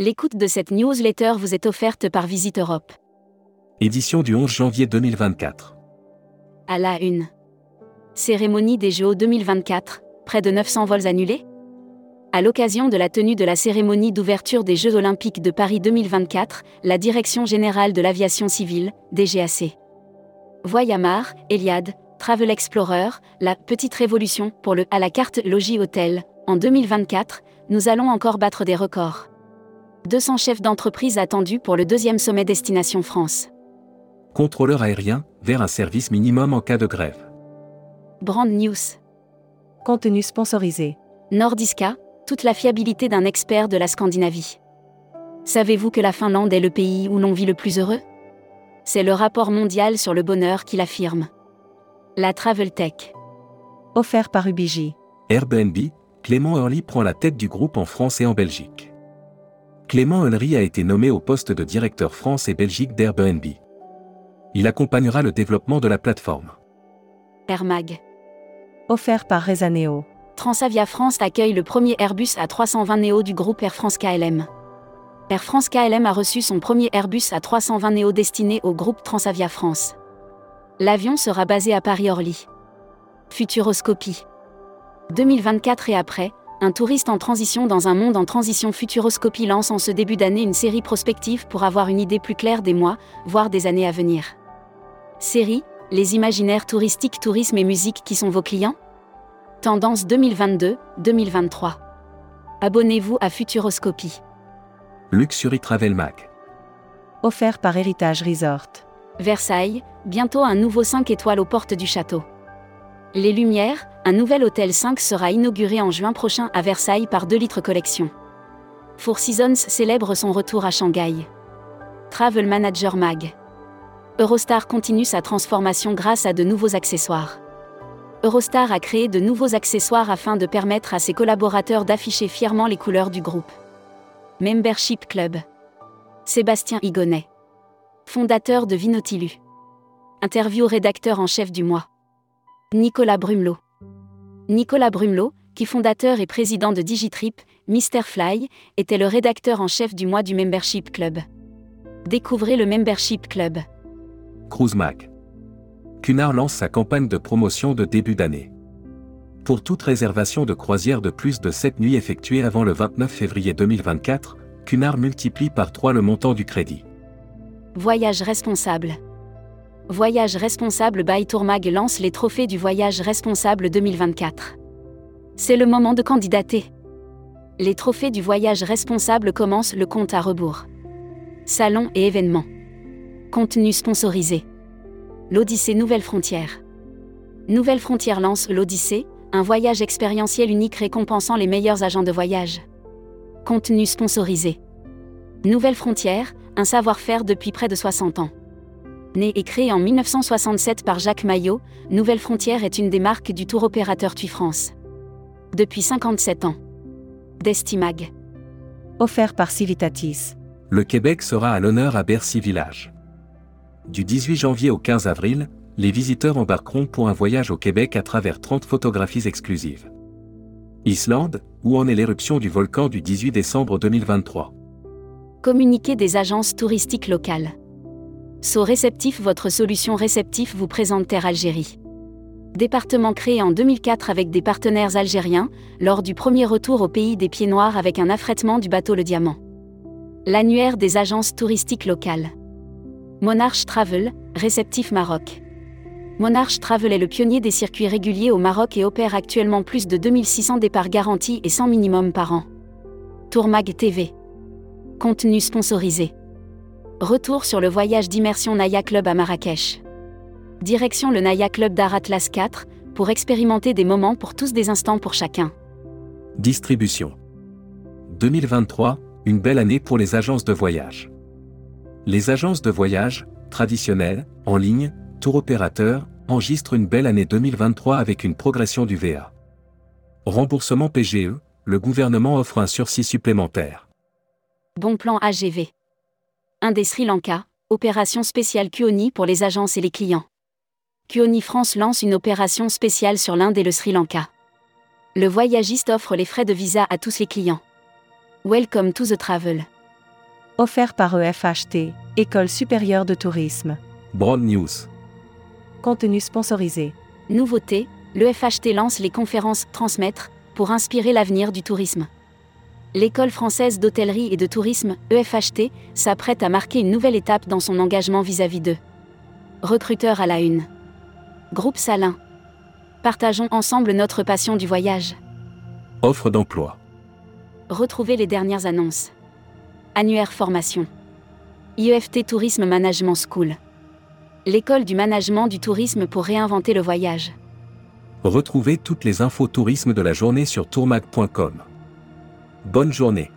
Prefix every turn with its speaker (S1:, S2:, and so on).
S1: L'écoute de cette newsletter vous est offerte par Visite Europe.
S2: Édition du 11 janvier 2024.
S1: À la une. Cérémonie des JO 2024, près de 900 vols annulés? À l'occasion de la tenue de la cérémonie d'ouverture des Jeux Olympiques de Paris 2024, la Direction Générale de l'Aviation Civile, DGAC. Voyamar, Eliade, Travel Explorer, la petite révolution pour le à la carte logis hôtel. En 2024, nous allons encore battre des records. 200 chefs d'entreprise attendus pour le deuxième sommet Destination France.
S2: Contrôleur aérien, vers un service minimum en cas de grève.
S1: Brand News.
S3: Contenu sponsorisé.
S1: Nordiska, toute la fiabilité d'un expert de la Scandinavie. Savez-vous que la Finlande est le pays où l'on vit le plus heureux? C'est le rapport mondial sur le bonheur qui l'affirme. La Travel Tech.
S3: Offert par Ubiji.
S2: Airbnb, Clément Hurley prend la tête du groupe en France et en Belgique. Clément Hurley a été nommé au poste de directeur France et Belgique d'Airbnb. Il accompagnera le développement de la plateforme.
S1: Air Mag.
S3: Offert par Rezaneo.
S1: Transavia France accueille le premier Airbus A320 Neo du groupe Air France KLM. Air France KLM a reçu son premier Airbus A320 Neo destiné au groupe Transavia France. L'avion sera basé à Paris-Orly. Futuroscopie. 2024 et après, un touriste en transition dans un monde en transition Futuroscopie lance en ce début d'année une série prospective pour avoir une idée plus claire des mois, voire des années à venir. Série, les imaginaires touristiques, tourisme et musique qui sont vos clients? Tendance 2022-2023. Abonnez-vous à Futuroscopie.
S2: Luxury Travel Mag.
S3: Offert par Héritage Resort.
S1: Versailles, bientôt un nouveau 5 étoiles aux portes du château. Les Lumières, un nouvel hôtel 5 sera inauguré en juin prochain à Versailles par 2 litres collection. Four Seasons célèbre son retour à Shanghai. Travel Manager Mag. Eurostar continue sa transformation grâce à de nouveaux accessoires. Eurostar a créé de nouveaux accessoires afin de permettre à ses collaborateurs d'afficher fièrement les couleurs du groupe. Membership Club. Sébastien Higonnet. Fondateur de Vinotilu. Interview rédacteur en chef du mois. Nicolas Brumelot. Nicolas Brumelot, qui fondateur et président de Digitrip, Mr Fly, était le rédacteur en chef du mois du Membership Club. Découvrez le Membership Club.
S2: Cruise Mag. Cunard lance sa campagne de promotion de début d'année. Pour toute réservation de croisière de plus de 7 nuits effectuée avant le 29 février 2024, Cunard multiplie par 3 le montant du crédit.
S1: Voyage responsable. Voyage responsable by Tourmag lance les trophées du voyage responsable 2024. C'est le moment de candidater. Les trophées du voyage responsable commencent le compte à rebours. Salons et événements. Contenu sponsorisé. L'Odyssée Nouvelle Frontière. Nouvelle Frontière lance l'Odyssée, un voyage expérientiel unique récompensant les meilleurs agents de voyage. Contenu sponsorisé. Nouvelle Frontière, un savoir-faire depuis près de 60 ans. Né et créé en 1967 par Jacques Maillot, Nouvelle Frontière est une des marques du tour opérateur TUI France. Depuis 57 ans. Destimag.
S3: Offert par Civitatis.
S2: Le Québec sera à l'honneur à Bercy Village. Du 18 janvier au 15 avril, les visiteurs embarqueront pour un voyage au Québec à travers 30 photographies exclusives. Islande, où en est l'éruption du volcan du 18 décembre 2023
S1: Communiqué des agences touristiques locales. So Réceptif Votre solution réceptif vous présente Terre Algérie. Département créé en 2004 avec des partenaires algériens, lors du premier retour au pays des Pieds Noirs avec un affrètement du bateau Le Diamant. L'annuaire des agences touristiques locales. Monarch Travel, réceptif Maroc. Monarch Travel est le pionnier des circuits réguliers au Maroc et opère actuellement plus de 2600 départs garantis et 100 minimum par an. Tourmag TV. Contenu sponsorisé. Retour sur le voyage d'immersion Naya Club à Marrakech. Direction le Naya Club d'Ar Atlas 4, pour expérimenter des moments pour tous des instants pour chacun.
S2: Distribution. 2023, une belle année pour les agences de voyage. Les agences de voyage, traditionnelles, en ligne, tour opérateurs, enregistrent une belle année 2023 avec une progression du VA. Remboursement PGE, le gouvernement offre un sursis supplémentaire.
S1: Bon plan AGV. Inde et Sri Lanka, opération spéciale Kuoni pour les agences et les clients. Kuoni France lance une opération spéciale sur l'Inde et le Sri Lanka. Le voyagiste offre les frais de visa à tous les clients. Welcome to the travel.
S3: Offert par EFHT, École supérieure de tourisme.
S2: Broad News.
S3: Contenu sponsorisé.
S1: Nouveauté, le FHT lance les conférences Transmettre pour inspirer l'avenir du tourisme. L'école française d'hôtellerie et de tourisme, EFHT, s'apprête à marquer une nouvelle étape dans son engagement vis-à-vis d'eux. Recruteur à la une. Groupe Salin. Partageons ensemble notre passion du voyage.
S2: Offre d'emploi.
S1: Retrouvez les dernières annonces. Annuaire formation. IEFT Tourisme Management School. L'école du management du tourisme pour réinventer le voyage.
S2: Retrouvez toutes les infos tourisme de la journée sur tourmag.com. Bonne journée.